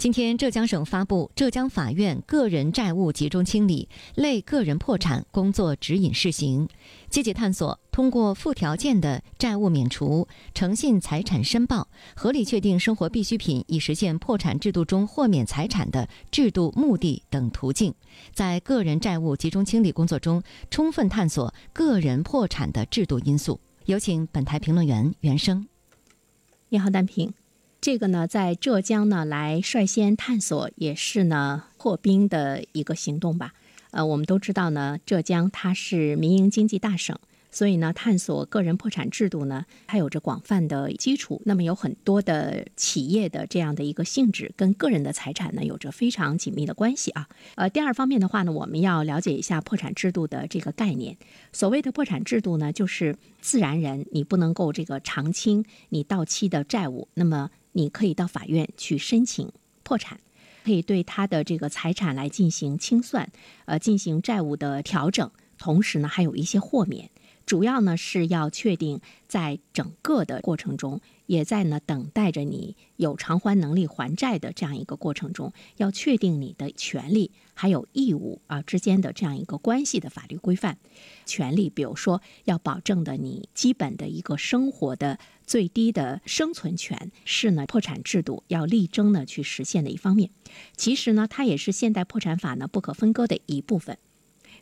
今天，浙江省发布《浙江法院个人债务集中清理类个人破产工作指引（试行）》，积极探索通过附条件的债务免除、诚信财产申报、合理确定生活必需品以实现破产制度中豁免财产的制度目的等途径，在个人债务集中清理工作中，充分探索个人破产的制度因素。有请本台评论员袁生。你好，单平。这个呢，在浙江呢来率先探索，也是呢破冰的一个行动吧。呃，我们都知道呢，浙江它是民营经济大省。所以呢，探索个人破产制度呢，它有着广泛的基础。那么有很多的企业的这样的一个性质，跟个人的财产呢有着非常紧密的关系啊。呃，第二方面的话呢，我们要了解一下破产制度的这个概念。所谓的破产制度呢，就是自然人你不能够这个偿清你到期的债务，那么你可以到法院去申请破产，可以对他的这个财产来进行清算，呃，进行债务的调整，同时呢，还有一些豁免。主要呢是要确定，在整个的过程中，也在呢等待着你有偿还能力还债的这样一个过程中，要确定你的权利还有义务啊之间的这样一个关系的法律规范。权利，比如说要保证的你基本的一个生活的最低的生存权，是呢破产制度要力争呢去实现的一方面。其实呢，它也是现代破产法呢不可分割的一部分。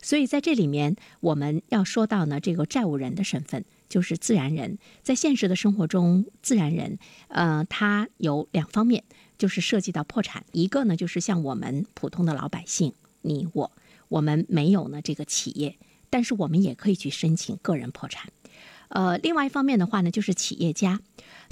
所以在这里面，我们要说到呢，这个债务人的身份就是自然人。在现实的生活中，自然人，呃，他有两方面，就是涉及到破产。一个呢，就是像我们普通的老百姓，你我，我们没有呢这个企业，但是我们也可以去申请个人破产。呃，另外一方面的话呢，就是企业家。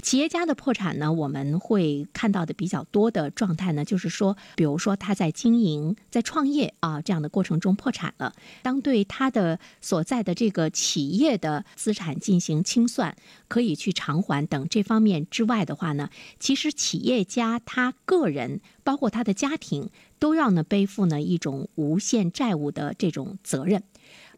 企业家的破产呢，我们会看到的比较多的状态呢，就是说，比如说他在经营、在创业啊这样的过程中破产了，当对他的所在的这个企业的资产进行清算，可以去偿还等这方面之外的话呢，其实企业家他个人，包括他的家庭，都要呢背负呢一种无限债务的这种责任。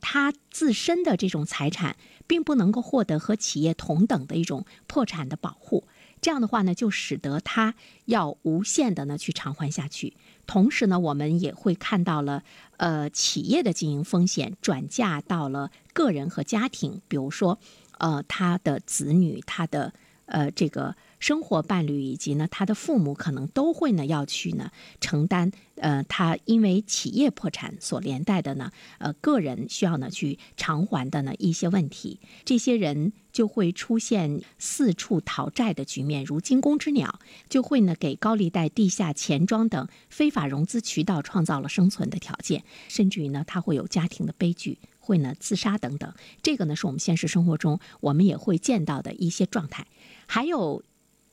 他自身的这种财产，并不能够获得和企业同等的一种破产的保护，这样的话呢，就使得他要无限的呢去偿还下去。同时呢，我们也会看到了，呃，企业的经营风险转嫁到了个人和家庭，比如说，呃，他的子女，他的呃这个。生活伴侣以及呢，他的父母可能都会呢要去呢承担，呃，他因为企业破产所连带的呢，呃，个人需要呢去偿还的呢一些问题，这些人就会出现四处讨债的局面，如惊弓之鸟，就会呢给高利贷、地下钱庄等非法融资渠道创造了生存的条件，甚至于呢，他会有家庭的悲剧，会呢自杀等等。这个呢是我们现实生活中我们也会见到的一些状态，还有。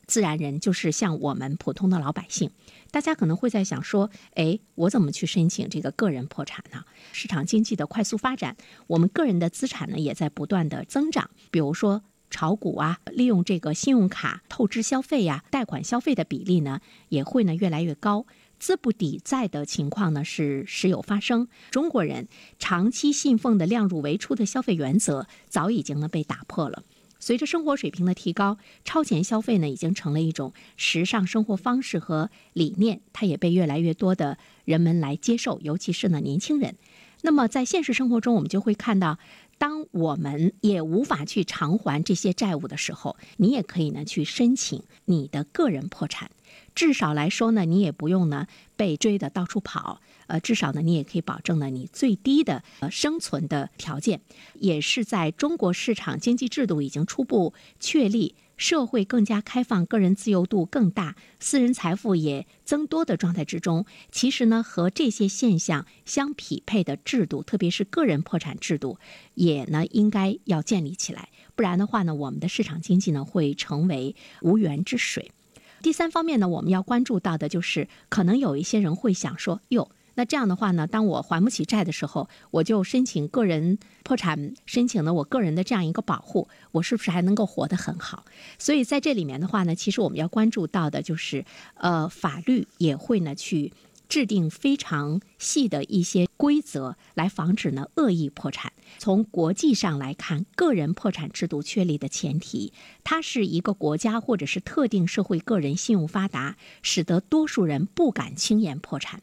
自然人就是像我们普通的老百姓，大家可能会在想说：“哎，我怎么去申请这个个人破产呢？”市场经济的快速发展，我们个人的资产呢也在不断的增长。比如说炒股啊，利用这个信用卡透支消费呀，贷款消费的比例呢也会呢越来越高。资不抵债的情况呢是时有发生。中国人长期信奉的量入为出的消费原则，早已经呢被打破了。随着生活水平的提高，超前消费呢已经成了一种时尚生活方式和理念，它也被越来越多的人们来接受，尤其是呢年轻人。那么在现实生活中，我们就会看到，当我们也无法去偿还这些债务的时候，你也可以呢去申请你的个人破产。至少来说呢，你也不用呢被追的到处跑，呃，至少呢你也可以保证呢你最低的呃生存的条件，也是在中国市场经济制度已经初步确立、社会更加开放、个人自由度更大、私人财富也增多的状态之中，其实呢和这些现象相匹配的制度，特别是个人破产制度，也呢应该要建立起来，不然的话呢，我们的市场经济呢会成为无源之水。第三方面呢，我们要关注到的就是，可能有一些人会想说，哟，那这样的话呢，当我还不起债的时候，我就申请个人破产，申请了我个人的这样一个保护，我是不是还能够活得很好？所以在这里面的话呢，其实我们要关注到的就是，呃，法律也会呢去制定非常细的一些规则，来防止呢恶意破产。从国际上来看，个人破产制度确立的前提，它是一个国家或者是特定社会个人信用发达，使得多数人不敢轻言破产。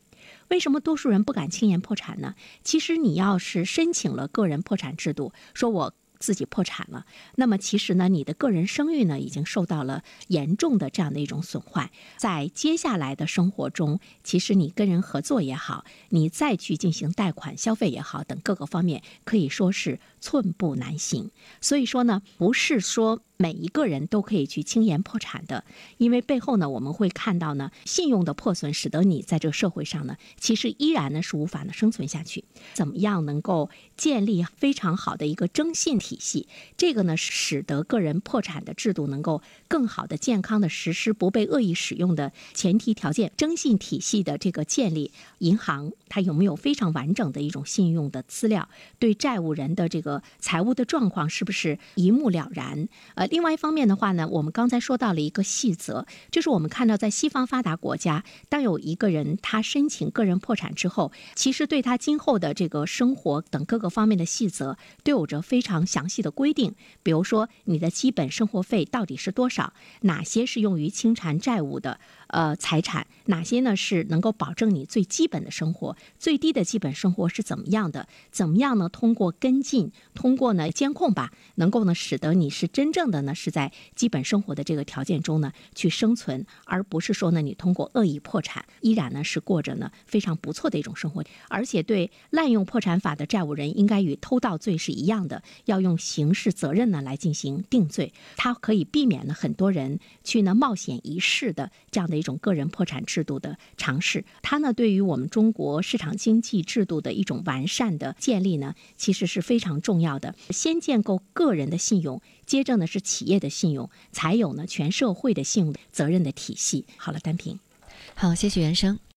为什么多数人不敢轻言破产呢？其实你要是申请了个人破产制度，说我。自己破产了，那么其实呢，你的个人声誉呢已经受到了严重的这样的一种损坏。在接下来的生活中，其实你跟人合作也好，你再去进行贷款消费也好，等各个方面可以说是寸步难行。所以说呢，不是说。每一个人都可以去轻言破产的，因为背后呢，我们会看到呢，信用的破损使得你在这个社会上呢，其实依然呢是无法呢生存下去。怎么样能够建立非常好的一个征信体体系？这个呢是，使得个人破产的制度能够更好的、健康的实施，不被恶意使用的前提条件。征信体系的这个建立，银行它有没有非常完整的一种信用的资料？对债务人的这个财务的状况是不是一目了然？呃。另外一方面的话呢，我们刚才说到了一个细则，就是我们看到在西方发达国家，当有一个人他申请个人破产之后，其实对他今后的这个生活等各个方面的细则都有着非常详详细的规定。比如说，你的基本生活费到底是多少？哪些是用于清偿债务的？呃，财产哪些呢？是能够保证你最基本的生活，最低的基本生活是怎么样的？怎么样呢？通过跟进，通过呢监控吧，能够呢使得你是真正的呢是在基本生活的这个条件中呢去生存，而不是说呢你通过恶意破产，依然呢是过着呢非常不错的一种生活。而且对滥用破产法的债务人，应该与偷盗罪是一样的，要用刑事责任呢来进行定罪，它可以避免呢很多人去呢冒险一试的这样的。一种个人破产制度的尝试，它呢对于我们中国市场经济制度的一种完善的建立呢，其实是非常重要的。先建构个人的信用，接着呢是企业的信用，才有呢全社会的信用责任的体系。好了，单平，好，谢谢袁生。